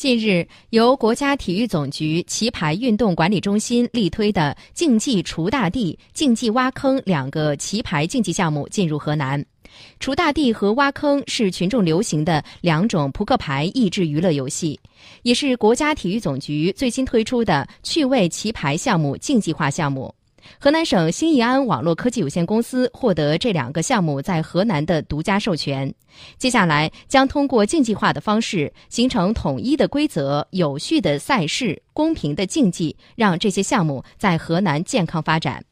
近日，由国家体育总局棋牌运动管理中心力推的“竞技锄大地”、“竞技挖坑”两个棋牌竞技项目进入河南。锄大地和挖坑是群众流行的两种扑克牌益智娱乐游戏，也是国家体育总局最新推出的趣味棋牌项目竞技化项目。河南省新义安网络科技有限公司获得这两个项目在河南的独家授权，接下来将通过竞技化的方式，形成统一的规则、有序的赛事、公平的竞技，让这些项目在河南健康发展。